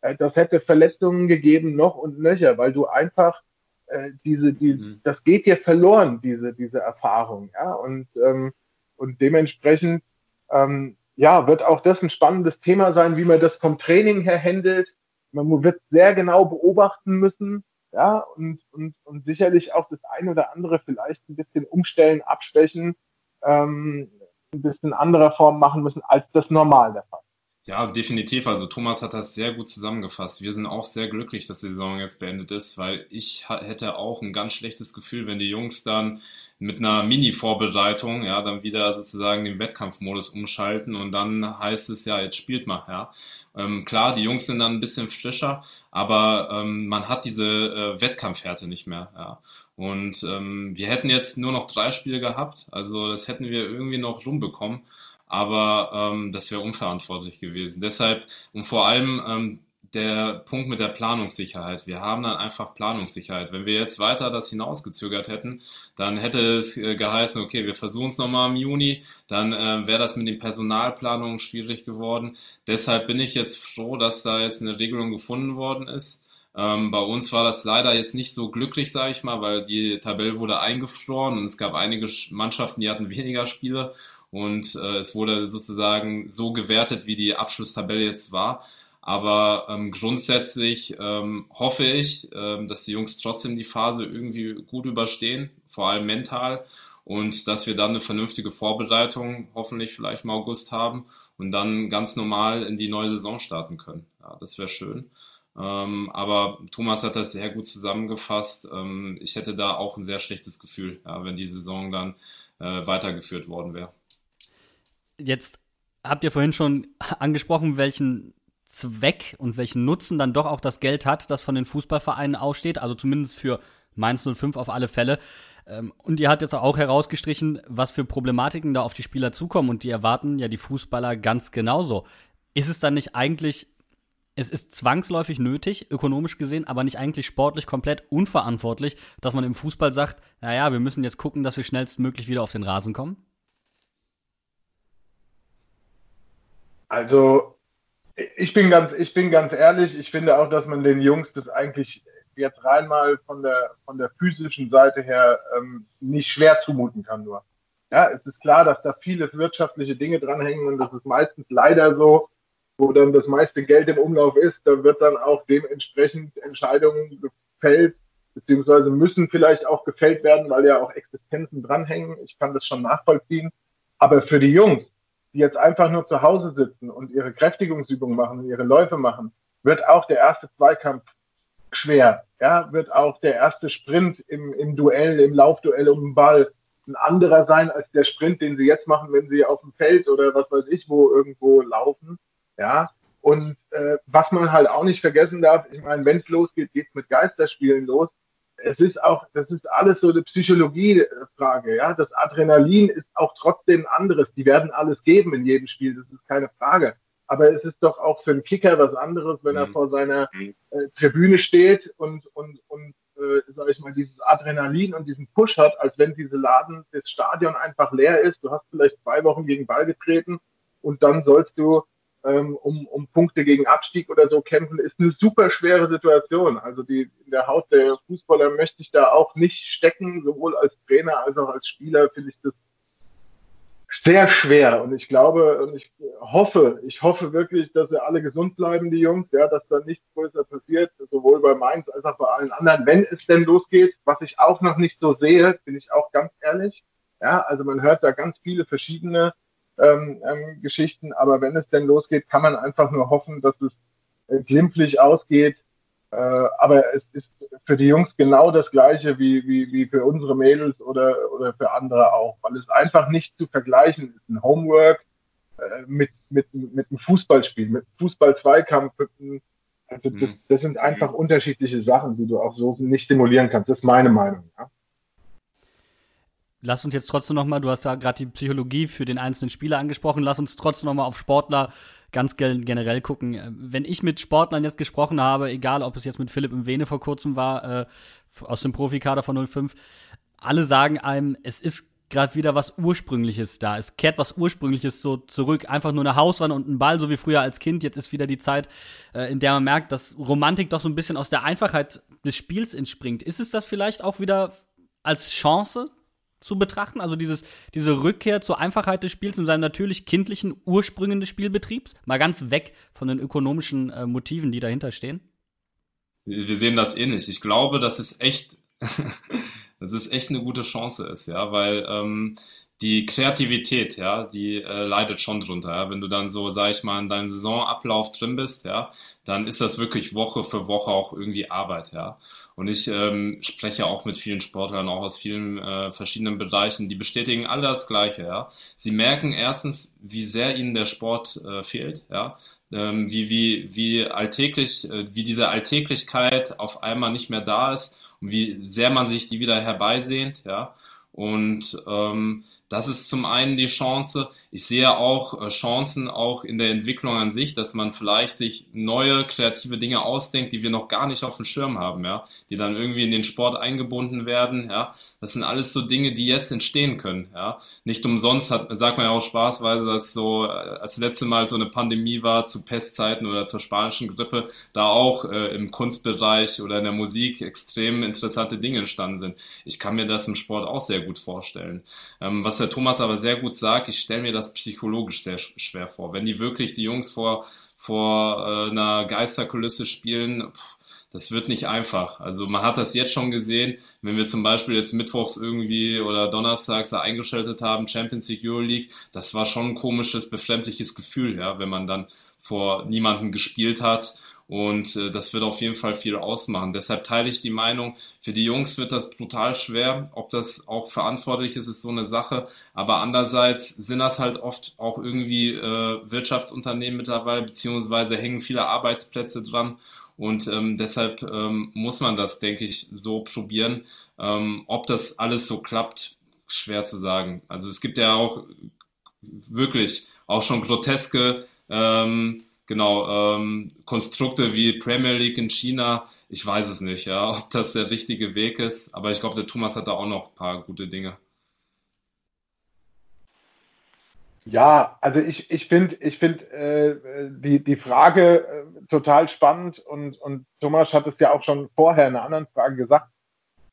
Äh, das hätte Verletzungen gegeben, noch und nöcher, weil du einfach äh, diese, die, mhm. das geht dir verloren, diese, diese Erfahrung, ja. Und, ähm, und dementsprechend, ähm, ja, wird auch das ein spannendes Thema sein, wie man das vom Training her handelt. Man wird sehr genau beobachten müssen, ja, und, und, und sicherlich auch das eine oder andere vielleicht ein bisschen umstellen, abschwächen, ähm, ein bisschen anderer Form machen müssen, als das normal der Fall. Ja, definitiv. Also Thomas hat das sehr gut zusammengefasst. Wir sind auch sehr glücklich, dass die Saison jetzt beendet ist, weil ich hätte auch ein ganz schlechtes Gefühl, wenn die Jungs dann mit einer Mini-Vorbereitung, ja, dann wieder sozusagen den Wettkampfmodus umschalten und dann heißt es ja, jetzt spielt mal, ja. Ähm, klar, die Jungs sind dann ein bisschen frischer, aber ähm, man hat diese äh, Wettkampfhärte nicht mehr, ja. Und ähm, wir hätten jetzt nur noch drei Spiele gehabt, also das hätten wir irgendwie noch rumbekommen aber ähm, das wäre unverantwortlich gewesen. Deshalb und vor allem ähm, der Punkt mit der Planungssicherheit. Wir haben dann einfach Planungssicherheit. Wenn wir jetzt weiter das hinausgezögert hätten, dann hätte es äh, geheißen, okay, wir versuchen es nochmal im Juni, dann äh, wäre das mit den Personalplanungen schwierig geworden. Deshalb bin ich jetzt froh, dass da jetzt eine Regelung gefunden worden ist. Ähm, bei uns war das leider jetzt nicht so glücklich, sage ich mal, weil die Tabelle wurde eingefroren und es gab einige Mannschaften, die hatten weniger Spiele und äh, es wurde sozusagen so gewertet, wie die Abschlusstabelle jetzt war. Aber ähm, grundsätzlich ähm, hoffe ich, ähm, dass die Jungs trotzdem die Phase irgendwie gut überstehen, vor allem mental. Und dass wir dann eine vernünftige Vorbereitung hoffentlich vielleicht im August haben und dann ganz normal in die neue Saison starten können. Ja, das wäre schön. Ähm, aber Thomas hat das sehr gut zusammengefasst. Ähm, ich hätte da auch ein sehr schlechtes Gefühl, ja, wenn die Saison dann äh, weitergeführt worden wäre. Jetzt habt ihr vorhin schon angesprochen, welchen Zweck und welchen Nutzen dann doch auch das Geld hat, das von den Fußballvereinen aussteht, also zumindest für Mainz 05 auf alle Fälle. Ähm, und ihr habt jetzt auch herausgestrichen, was für Problematiken da auf die Spieler zukommen und die erwarten ja die Fußballer ganz genauso. Ist es dann nicht eigentlich es ist zwangsläufig nötig, ökonomisch gesehen, aber nicht eigentlich sportlich komplett unverantwortlich, dass man im Fußball sagt, naja, wir müssen jetzt gucken, dass wir schnellstmöglich wieder auf den Rasen kommen? Also, ich bin ganz, ich bin ganz ehrlich, ich finde auch, dass man den Jungs das eigentlich jetzt rein mal von der, von der physischen Seite her ähm, nicht schwer zumuten kann nur. Ja, es ist klar, dass da viele wirtschaftliche Dinge dranhängen und das ist meistens leider so, wo dann das meiste Geld im Umlauf ist, da wird dann auch dementsprechend Entscheidungen gefällt, beziehungsweise müssen vielleicht auch gefällt werden, weil ja auch Existenzen dranhängen. Ich kann das schon nachvollziehen. Aber für die Jungs, die jetzt einfach nur zu Hause sitzen und ihre Kräftigungsübungen machen, ihre Läufe machen, wird auch der erste Zweikampf schwer. Ja, wird auch der erste Sprint im, im Duell, im Laufduell um den Ball ein anderer sein als der Sprint, den sie jetzt machen, wenn sie auf dem Feld oder was weiß ich wo irgendwo laufen. Ja, und äh, was man halt auch nicht vergessen darf, ich meine, wenn es losgeht, geht es mit Geisterspielen los. Es ist auch, das ist alles so eine Psychologie-Frage, ja. Das Adrenalin ist auch trotzdem anderes. Die werden alles geben in jedem Spiel, das ist keine Frage. Aber es ist doch auch für einen Kicker was anderes, wenn er mhm. vor seiner mhm. äh, Tribüne steht und, und, und äh, sag ich mal, dieses Adrenalin und diesen Push hat, als wenn diese Laden, das Stadion einfach leer ist. Du hast vielleicht zwei Wochen gegen Ball getreten und dann sollst du ähm, um, um Punkte gegen Abstieg oder so kämpfen, ist eine super schwere Situation. Also die, in der Haut der Fußballer möchte ich da auch nicht stecken, sowohl als Trainer als auch als Spieler finde ich das sehr schwer. Und ich glaube und ich hoffe, ich hoffe wirklich, dass sie alle gesund bleiben, die Jungs, ja, dass da nichts größer passiert, sowohl bei Mainz als auch bei allen anderen, wenn es denn losgeht, was ich auch noch nicht so sehe, bin ich auch ganz ehrlich. Ja, also man hört da ganz viele verschiedene ähm, ähm, Geschichten. Aber wenn es denn losgeht, kann man einfach nur hoffen, dass es äh, glimpflich ausgeht. Äh, aber es ist für die Jungs genau das Gleiche wie, wie, wie für unsere Mädels oder, oder für andere auch, weil es einfach nicht zu vergleichen ist. Ein Homework äh, mit, mit, mit einem Fußballspiel, mit Fußball-Zweikampf. Also das, mhm. das sind einfach unterschiedliche Sachen, die du auch so nicht simulieren kannst. Das ist meine Meinung. Ja? Lass uns jetzt trotzdem noch mal, du hast ja gerade die Psychologie für den einzelnen Spieler angesprochen, lass uns trotzdem noch mal auf Sportler ganz generell gucken. Äh, wenn ich mit Sportlern jetzt gesprochen habe, egal ob es jetzt mit Philipp im Vene vor kurzem war, äh, aus dem Profikader von 05, alle sagen einem, es ist gerade wieder was Ursprüngliches da. Es kehrt was Ursprüngliches so zurück. Einfach nur eine Hauswand und ein Ball, so wie früher als Kind. Jetzt ist wieder die Zeit, äh, in der man merkt, dass Romantik doch so ein bisschen aus der Einfachheit des Spiels entspringt. Ist es das vielleicht auch wieder als Chance zu betrachten? Also dieses, diese Rückkehr zur Einfachheit des Spiels und seinen natürlich kindlichen Ursprüngen des Spielbetriebs? Mal ganz weg von den ökonomischen äh, Motiven, die dahinter stehen? Wir sehen das ähnlich. Ich glaube, dass es echt, dass es echt eine gute Chance ist, ja, weil ähm, die Kreativität, ja, die äh, leidet schon drunter. Ja? Wenn du dann so, sag ich mal, in deinem Saisonablauf drin bist, ja, dann ist das wirklich Woche für Woche auch irgendwie Arbeit, ja. Und ich ähm, spreche auch mit vielen Sportlern, auch aus vielen äh, verschiedenen Bereichen, die bestätigen alle das Gleiche, ja. Sie merken erstens, wie sehr ihnen der Sport äh, fehlt, ja. Ähm, wie, wie, wie alltäglich, äh, wie diese Alltäglichkeit auf einmal nicht mehr da ist und wie sehr man sich die wieder herbeisehnt, ja. Und ähm, das ist zum einen die Chance. Ich sehe auch äh, Chancen auch in der Entwicklung an sich, dass man vielleicht sich neue kreative Dinge ausdenkt, die wir noch gar nicht auf dem Schirm haben, ja, die dann irgendwie in den Sport eingebunden werden, ja. Das sind alles so Dinge, die jetzt entstehen können, ja. Nicht umsonst hat, sagt man ja auch spaßweise, dass so, äh, als letzte Mal so eine Pandemie war zu Pestzeiten oder zur spanischen Grippe, da auch äh, im Kunstbereich oder in der Musik extrem interessante Dinge entstanden sind. Ich kann mir das im Sport auch sehr gut vorstellen. Ähm, was der Thomas aber sehr gut sagt, ich stelle mir das psychologisch sehr schwer vor. Wenn die wirklich die Jungs vor, vor äh, einer Geisterkulisse spielen, pff, das wird nicht einfach. Also man hat das jetzt schon gesehen, wenn wir zum Beispiel jetzt mittwochs irgendwie oder donnerstags da eingeschaltet haben, Champions League, Euroleague, das war schon ein komisches, befremdliches Gefühl, ja, wenn man dann vor niemandem gespielt hat. Und äh, das wird auf jeden Fall viel ausmachen. Deshalb teile ich die Meinung, für die Jungs wird das brutal schwer. Ob das auch verantwortlich ist, ist so eine Sache. Aber andererseits sind das halt oft auch irgendwie äh, Wirtschaftsunternehmen mittlerweile, beziehungsweise hängen viele Arbeitsplätze dran. Und ähm, deshalb ähm, muss man das, denke ich, so probieren. Ähm, ob das alles so klappt, schwer zu sagen. Also es gibt ja auch wirklich auch schon groteske ähm, genau ähm, Konstrukte wie Premier League in China. Ich weiß es nicht, ja, ob das der richtige Weg ist. Aber ich glaube, der Thomas hat da auch noch ein paar gute Dinge. Ja, also ich, ich finde ich find, äh, die, die Frage äh, total spannend und, und Thomas hat es ja auch schon vorher in einer anderen Frage gesagt.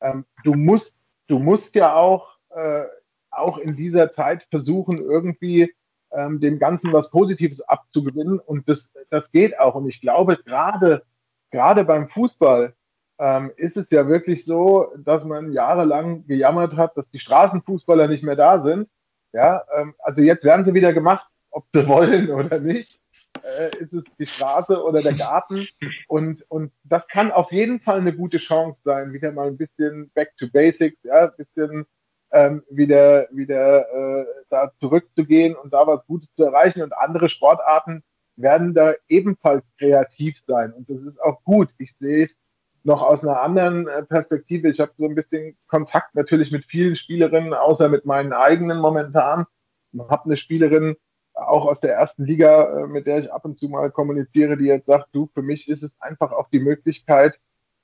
Ähm, du, musst, du musst ja auch, äh, auch in dieser Zeit versuchen, irgendwie ähm, dem Ganzen was Positives abzugewinnen und das, das geht auch. Und ich glaube, gerade gerade beim Fußball ähm, ist es ja wirklich so, dass man jahrelang gejammert hat, dass die Straßenfußballer nicht mehr da sind ja, ähm, also jetzt werden sie wieder gemacht, ob sie wollen oder nicht. Äh, ist es die Straße oder der Garten? Und, und das kann auf jeden Fall eine gute Chance sein, wieder mal ein bisschen back to basics, ja, ein bisschen ähm, wieder, wieder äh, da zurückzugehen und da was Gutes zu erreichen. Und andere Sportarten werden da ebenfalls kreativ sein. Und das ist auch gut. Ich sehe es noch aus einer anderen äh, Perspektive. Ich habe so ein bisschen Kontakt natürlich mit vielen Spielerinnen, außer mit meinen eigenen momentan. Ich habe eine Spielerin auch aus der ersten Liga, äh, mit der ich ab und zu mal kommuniziere, die jetzt sagt, du, für mich ist es einfach auch die Möglichkeit,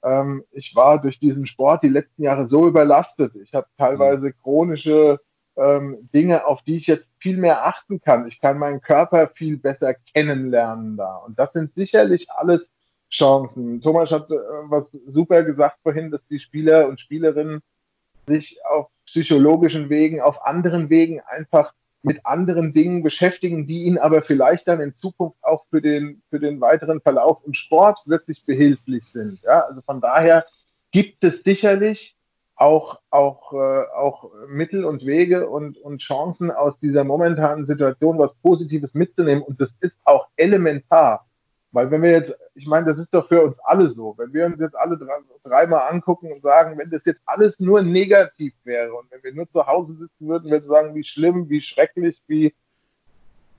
ähm, ich war durch diesen Sport die letzten Jahre so überlastet. Ich habe teilweise chronische ähm, Dinge, auf die ich jetzt viel mehr achten kann. Ich kann meinen Körper viel besser kennenlernen da. Und das sind sicherlich alles Chancen. Thomas hat äh, was super gesagt vorhin, dass die Spieler und Spielerinnen sich auf psychologischen Wegen, auf anderen Wegen einfach mit anderen Dingen beschäftigen, die ihnen aber vielleicht dann in Zukunft auch für den, für den weiteren Verlauf im Sport wirklich behilflich sind. Ja, also von daher gibt es sicherlich auch, auch, äh, auch Mittel und Wege und, und Chancen aus dieser momentanen Situation was Positives mitzunehmen. Und das ist auch elementar. Weil wenn wir jetzt, ich meine, das ist doch für uns alle so, wenn wir uns jetzt alle dreimal angucken und sagen, wenn das jetzt alles nur negativ wäre und wenn wir nur zu Hause sitzen würden, würden wir sagen, wie schlimm, wie schrecklich, wie,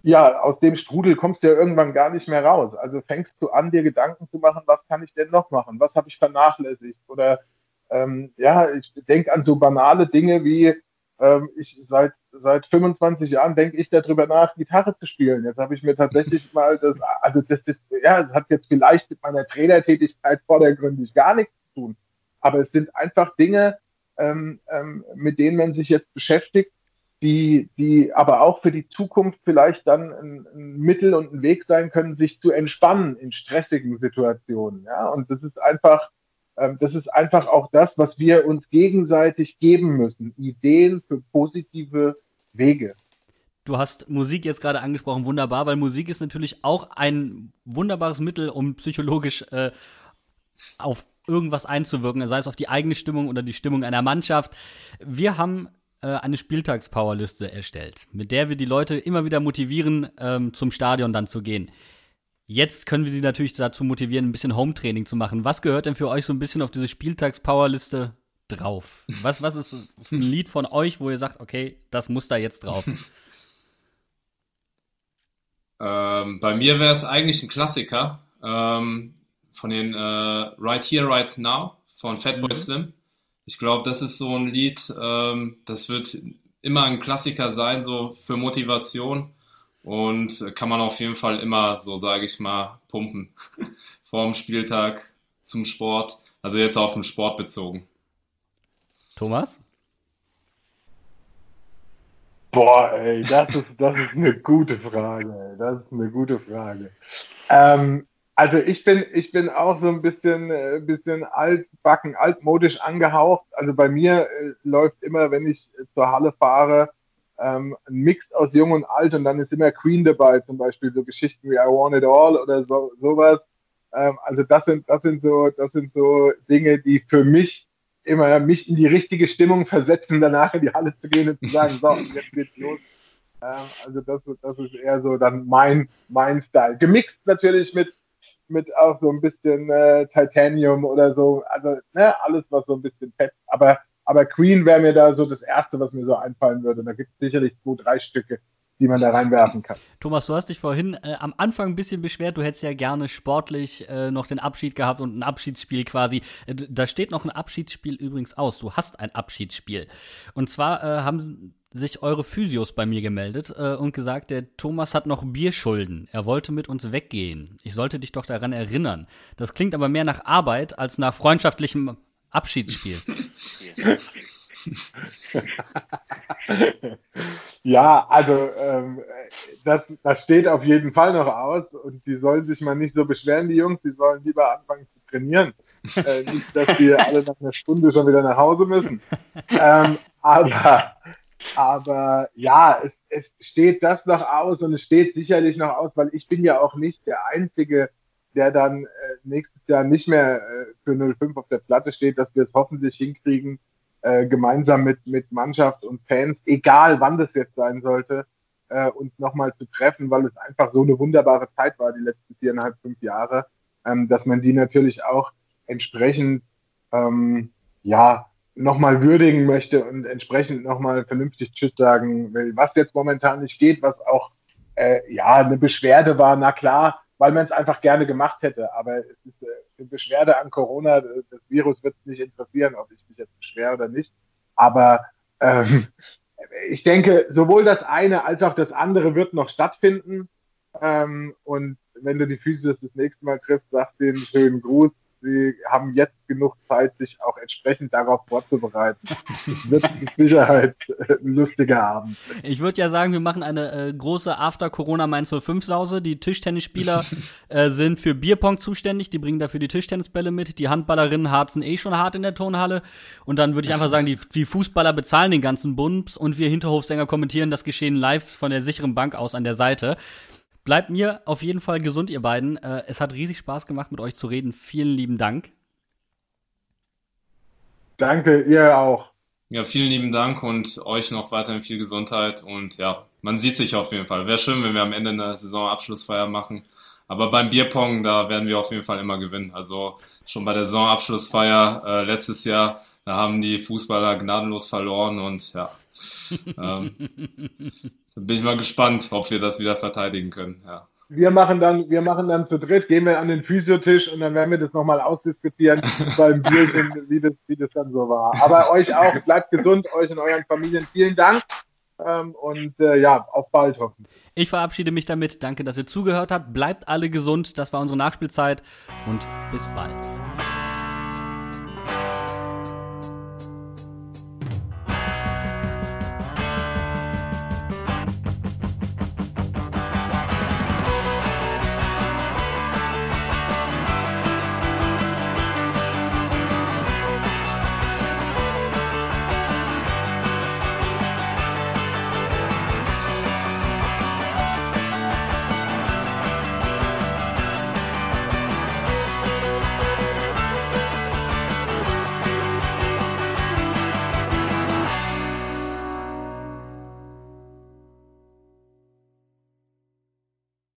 ja, aus dem Strudel kommst du ja irgendwann gar nicht mehr raus. Also fängst du an, dir Gedanken zu machen, was kann ich denn noch machen? Was habe ich vernachlässigt? Oder ähm, ja, ich denke an so banale Dinge wie, ähm, ich seit seit 25 Jahren denke ich darüber nach, Gitarre zu spielen. Jetzt habe ich mir tatsächlich mal das, also das, das, ja, das hat jetzt vielleicht mit meiner Trainertätigkeit vordergründig gar nichts zu tun. Aber es sind einfach Dinge, ähm, ähm, mit denen man sich jetzt beschäftigt, die, die aber auch für die Zukunft vielleicht dann ein, ein Mittel und ein Weg sein können, sich zu entspannen in stressigen Situationen. Ja, und das ist einfach, das ist einfach auch das, was wir uns gegenseitig geben müssen. Ideen für positive Wege. Du hast Musik jetzt gerade angesprochen, wunderbar, weil Musik ist natürlich auch ein wunderbares Mittel, um psychologisch äh, auf irgendwas einzuwirken, sei es auf die eigene Stimmung oder die Stimmung einer Mannschaft. Wir haben äh, eine Spieltagspowerliste erstellt, mit der wir die Leute immer wieder motivieren, ähm, zum Stadion dann zu gehen. Jetzt können wir sie natürlich dazu motivieren, ein bisschen Home-Training zu machen. Was gehört denn für euch so ein bisschen auf diese Spieltagspowerliste drauf? Was, was ist ein Lied von euch, wo ihr sagt, okay, das muss da jetzt drauf? Ähm, bei mir wäre es eigentlich ein Klassiker ähm, von den äh, Right Here, Right Now von Fatboy mhm. Slim. Ich glaube, das ist so ein Lied, ähm, das wird immer ein Klassiker sein, so für Motivation und kann man auf jeden Fall immer, so sage ich mal, pumpen vorm Spieltag zum Sport. Also jetzt auf den Sport bezogen. Thomas? Boah, ey, das ist, das ist eine gute Frage. Ey. Das ist eine gute Frage. Ähm, Also ich bin, ich bin auch so ein bisschen, äh, bisschen altbacken, altmodisch angehaucht. Also bei mir äh, läuft immer, wenn ich zur Halle fahre, ähm, ein Mix aus Jung und Alt und dann ist immer Queen dabei, zum Beispiel so Geschichten wie I Want It All oder so, sowas. Ähm, also das sind, das sind so, das sind so Dinge, die für mich immer mich in die richtige Stimmung versetzen, danach in die Halle zu gehen und zu sagen, so, jetzt geht's los. Ähm, also das, das ist eher so dann mein, mein Style. Gemixt natürlich mit, mit auch so ein bisschen äh, Titanium oder so. Also ne, alles, was so ein bisschen fett, aber aber Queen wäre mir da so das Erste, was mir so einfallen würde. Da gibt es sicherlich zwei, drei Stücke, die man da reinwerfen kann. Thomas, du hast dich vorhin äh, am Anfang ein bisschen beschwert, du hättest ja gerne sportlich äh, noch den Abschied gehabt und ein Abschiedsspiel quasi. Äh, da steht noch ein Abschiedsspiel übrigens aus. Du hast ein Abschiedsspiel. Und zwar äh, haben sich eure Physios bei mir gemeldet äh, und gesagt, der Thomas hat noch Bierschulden. Er wollte mit uns weggehen. Ich sollte dich doch daran erinnern. Das klingt aber mehr nach Arbeit als nach freundschaftlichem Abschiedsspiel. ja, also ähm, das, das steht auf jeden Fall noch aus und die sollen sich mal nicht so beschweren, die Jungs, die sollen lieber anfangen zu trainieren. Äh, nicht, dass wir alle nach einer Stunde schon wieder nach Hause müssen. Ähm, aber, aber ja, es, es steht das noch aus und es steht sicherlich noch aus, weil ich bin ja auch nicht der Einzige, der dann äh, nächstes Jahr nicht mehr äh, für 05 auf der Platte steht, dass wir es hoffentlich hinkriegen, äh, gemeinsam mit, mit Mannschaft und Fans, egal wann das jetzt sein sollte, äh, uns nochmal zu treffen, weil es einfach so eine wunderbare Zeit war, die letzten viereinhalb, fünf Jahre, ähm, dass man die natürlich auch entsprechend, ähm, ja, nochmal würdigen möchte und entsprechend nochmal vernünftig Tschüss sagen will. Was jetzt momentan nicht geht, was auch, äh, ja, eine Beschwerde war, na klar, weil man es einfach gerne gemacht hätte. Aber es ist äh, Beschwerde an Corona, das Virus wird nicht interessieren, ob ich mich jetzt beschwere oder nicht. Aber ähm, ich denke, sowohl das eine als auch das andere wird noch stattfinden. Ähm, und wenn du die Physis das nächste Mal triffst, sag denen schönen Gruß sie haben jetzt genug Zeit, sich auch entsprechend darauf vorzubereiten. Es wird mit Sicherheit ein lustiger Abend. Ich würde ja sagen, wir machen eine äh, große After-Corona Mainz 05 Sause. Die Tischtennisspieler äh, sind für Bierpong zuständig, die bringen dafür die Tischtennisbälle mit. Die Handballerinnen harzen eh schon hart in der Tonhalle. Und dann würde ich einfach sagen, die, die Fußballer bezahlen den ganzen Bums und wir Hinterhofsänger kommentieren das Geschehen live von der sicheren Bank aus an der Seite. Bleibt mir auf jeden Fall gesund, ihr beiden. Äh, es hat riesig Spaß gemacht, mit euch zu reden. Vielen lieben Dank. Danke, ihr auch. Ja, vielen lieben Dank und euch noch weiterhin viel Gesundheit und ja, man sieht sich auf jeden Fall. Wäre schön, wenn wir am Ende eine Saisonabschlussfeier machen. Aber beim Bierpong, da werden wir auf jeden Fall immer gewinnen. Also schon bei der Saisonabschlussfeier äh, letztes Jahr, da haben die Fußballer gnadenlos verloren und ja, ähm, bin ich mal gespannt, ob wir das wieder verteidigen können. Ja. Wir machen dann, wir machen dann zu dritt, gehen wir an den Physiotisch und dann werden wir das nochmal ausdiskutieren beim Bierchen, wie das, wie das dann so war. Aber euch auch, bleibt gesund, euch und euren Familien. Vielen Dank. Ähm, und äh, ja, auf bald hoffen. Ich verabschiede mich damit. Danke, dass ihr zugehört habt. Bleibt alle gesund. Das war unsere Nachspielzeit und bis bald.